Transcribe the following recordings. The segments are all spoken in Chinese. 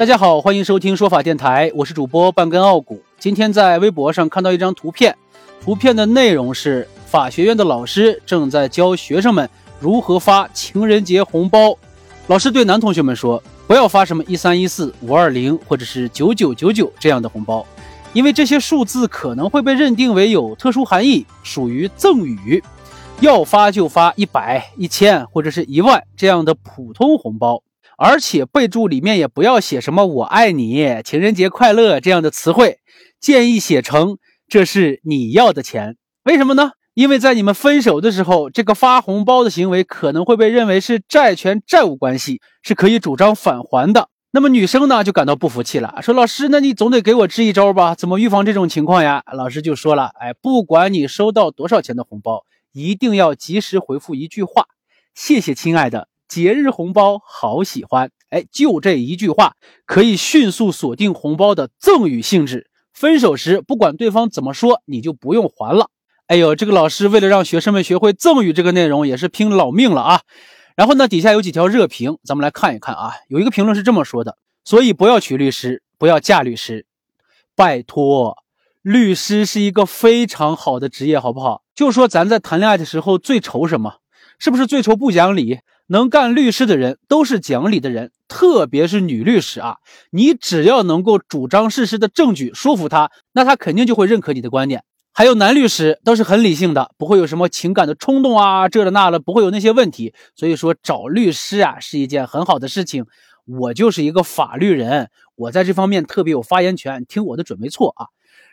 大家好，欢迎收听说法电台，我是主播半根傲骨。今天在微博上看到一张图片，图片的内容是法学院的老师正在教学生们如何发情人节红包。老师对男同学们说，不要发什么一三一四五二零或者是九九九九这样的红包，因为这些数字可能会被认定为有特殊含义，属于赠与。要发就发一百、一千或者是一万这样的普通红包。而且备注里面也不要写什么“我爱你”“情人节快乐”这样的词汇，建议写成“这是你要的钱”。为什么呢？因为在你们分手的时候，这个发红包的行为可能会被认为是债权债务关系，是可以主张返还的。那么女生呢就感到不服气了，说：“老师，那你总得给我支一招吧？怎么预防这种情况呀？”老师就说了：“哎，不管你收到多少钱的红包，一定要及时回复一句话：谢谢，亲爱的。”节日红包好喜欢，哎，就这一句话可以迅速锁定红包的赠与性质。分手时不管对方怎么说，你就不用还了。哎呦，这个老师为了让学生们学会赠与这个内容，也是拼老命了啊。然后呢，底下有几条热评，咱们来看一看啊。有一个评论是这么说的：所以不要娶律师，不要嫁律师，拜托，律师是一个非常好的职业，好不好？就说咱在谈恋爱的时候最愁什么？是不是最愁不讲理？能干律师的人都是讲理的人，特别是女律师啊！你只要能够主张事实的证据说服他，那他肯定就会认可你的观点。还有男律师都是很理性的，不会有什么情感的冲动啊，这了那了，不会有那些问题。所以说找律师啊是一件很好的事情。我就是一个法律人，我在这方面特别有发言权，听我的准没错啊。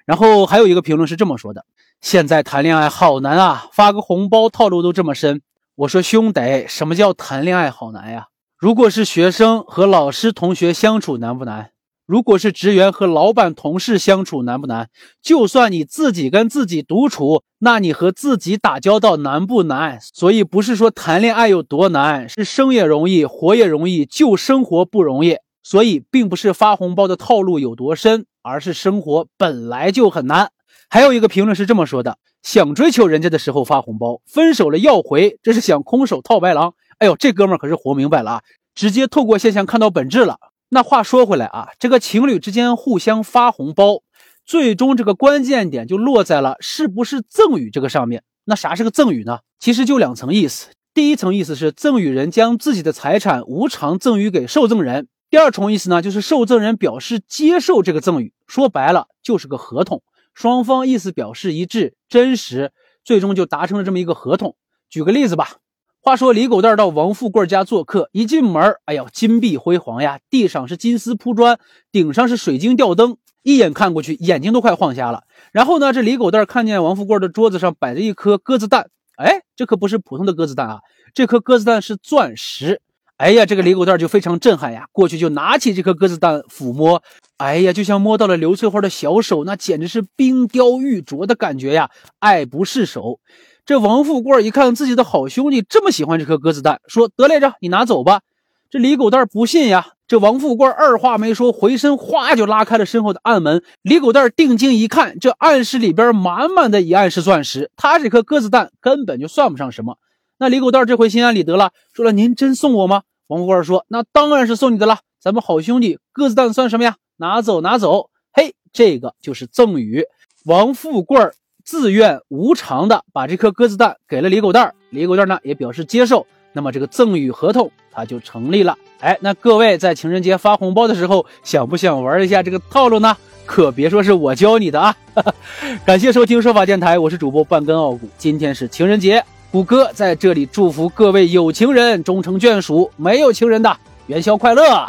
然后还有一个评论是这么说的：现在谈恋爱好难啊，发个红包套路都这么深。我说兄弟，什么叫谈恋爱好难呀？如果是学生和老师同学相处难不难？如果是职员和老板同事相处难不难？就算你自己跟自己独处，那你和自己打交道难不难？所以不是说谈恋爱有多难，是生也容易，活也容易，就生活不容易。所以并不是发红包的套路有多深，而是生活本来就很难。还有一个评论是这么说的：想追求人家的时候发红包，分手了要回，这是想空手套白狼。哎呦，这哥们儿可是活明白了啊，直接透过现象看到本质了。那话说回来啊，这个情侣之间互相发红包，最终这个关键点就落在了是不是赠与这个上面。那啥是个赠与呢？其实就两层意思。第一层意思是赠与人将自己的财产无偿赠与给受赠人；第二重意思呢，就是受赠人表示接受这个赠与。说白了就是个合同。双方意思表示一致、真实，最终就达成了这么一个合同。举个例子吧，话说李狗蛋到王富贵家做客，一进门，哎呀，金碧辉煌呀，地上是金丝铺砖，顶上是水晶吊灯，一眼看过去，眼睛都快晃瞎了。然后呢，这李狗蛋看见王富贵的桌子上摆着一颗鸽子蛋，哎，这可不是普通的鸽子蛋啊，这颗鸽子蛋是钻石。哎呀，这个李狗蛋就非常震撼呀，过去就拿起这颗鸽子蛋抚摸，哎呀，就像摸到了刘翠花的小手，那简直是冰雕玉琢的感觉呀，爱不释手。这王富贵一看自己的好兄弟这么喜欢这颗鸽子蛋，说得来着，你拿走吧。这李狗蛋不信呀，这王富贵二话没说，回身哗就拉开了身后的暗门。李狗蛋定睛一看，这暗室里边满满的一暗是钻石，他这颗鸽子蛋根本就算不上什么。那李狗蛋这回心安理得了，说了：“您真送我吗？”王富贵说：“那当然是送你的了，咱们好兄弟，鸽子蛋算什么呀？拿走，拿走。嘿，这个就是赠与。王富贵自愿无偿的把这颗鸽子蛋给了李狗蛋，李狗蛋呢也表示接受，那么这个赠与合同它就成立了。哎，那各位在情人节发红包的时候，想不想玩一下这个套路呢？可别说是我教你的啊！感谢收听说法电台，我是主播半根傲骨，今天是情人节。”谷歌在这里祝福各位有情人终成眷属，没有情人的元宵快乐。